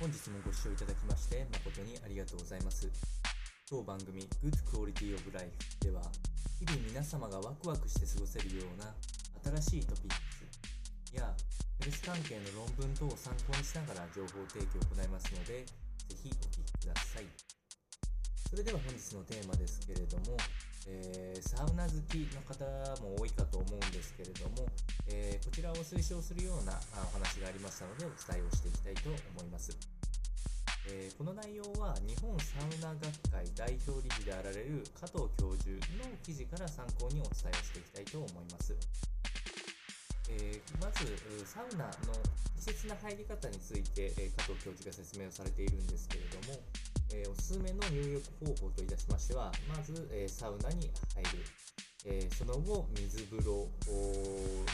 本日もご視聴いただきまして誠にありがとうございます。当番組 Good Quality of Life では日々皆様がワクワクして過ごせるような新しいトピックスやヘルス関係の論文等を参考にしながら情報提供を行いますのでぜひお聞きください。それでは本日のテーマですけれども、えー、サウナ好きの方も多いかと思うんですけれども、を推奨するようなお話がありましたのでお伝えをしていきたいと思います。えー、この内容は日本サウナ学会代表理事であられる加藤教授の記事から参考にお伝えをしていきたいと思います。えー、まずサウナの適切な入り方について、え加藤教授が説明をされているんですけれども、えー、おすすめの入浴方法といたしましては、まず、え、サウナに入る、え、その後、水風呂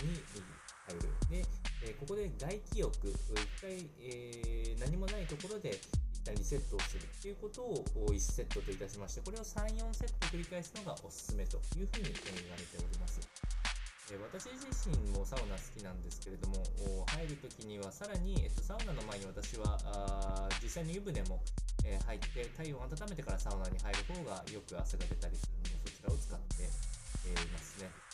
に入る。で、えここで外気浴、一回、え何もないところで一旦リセットをするということを1セットといたしまして、これを3、4セット繰り返すのがおすすめというふうに言われております。私自身もサウナ好きなんですけれども、入るときにはさらに、えっと、サウナの前に私は実際に湯船も、え、入って体温を温めてからサウナに入る方がよく汗が出たりするのでそちらを使って、え、いますね。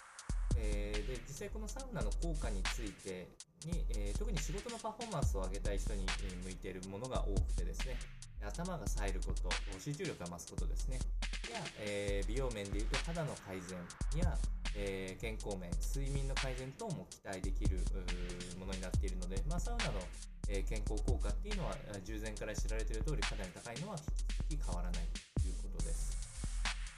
際このサウナの効果についてに、え特に仕事のパフォーマンスを上げたい人に向いているものが多くてですね頭が冴えること集中力が増すことですねや、え美容面でいうと肌の改善やえー、健康面、睡眠の改善等も期待できるものになっているので、まあ、サウナの、え、健康効果っていうのは従前から知られている通りかなり高いのは引き続き変わらない。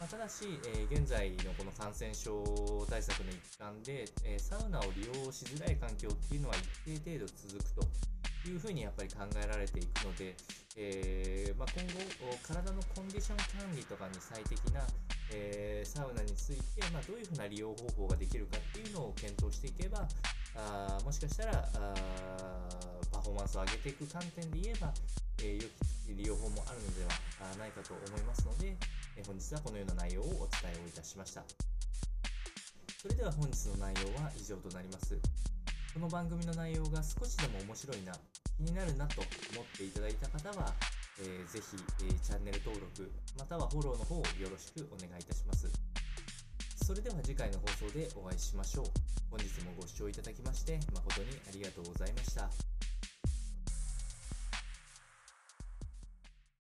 まあ、ただし、えー、現在のこの感染症対策の一環で、えサウナを利用しづらい環境っていうのは一定程度続くというふうにやっぱり考えられていくので、えー、まあ、今後体のコンディション管理とかに最適なえー、サウナについて、まあ、どういうふうな利用方法ができるかっていうのを検討していけばあもしかしたらあパフォーマンスを上げていく観点で言えば、えー、良き利用法もあるのではないかと思いますので、え、本日はこのような内容をお伝えをいたしましたそれでは本日の内容は以上となりますこの番組の内容が少しでも面白いな気になるなと思っていただいた方はえー、ぜひ、えー、チャンネル登録、またはフォローの方をよろしくお願いいたします。それでは次回の放送でお会いしましょう。本日もご視聴いただきまして誠にありがとうございました。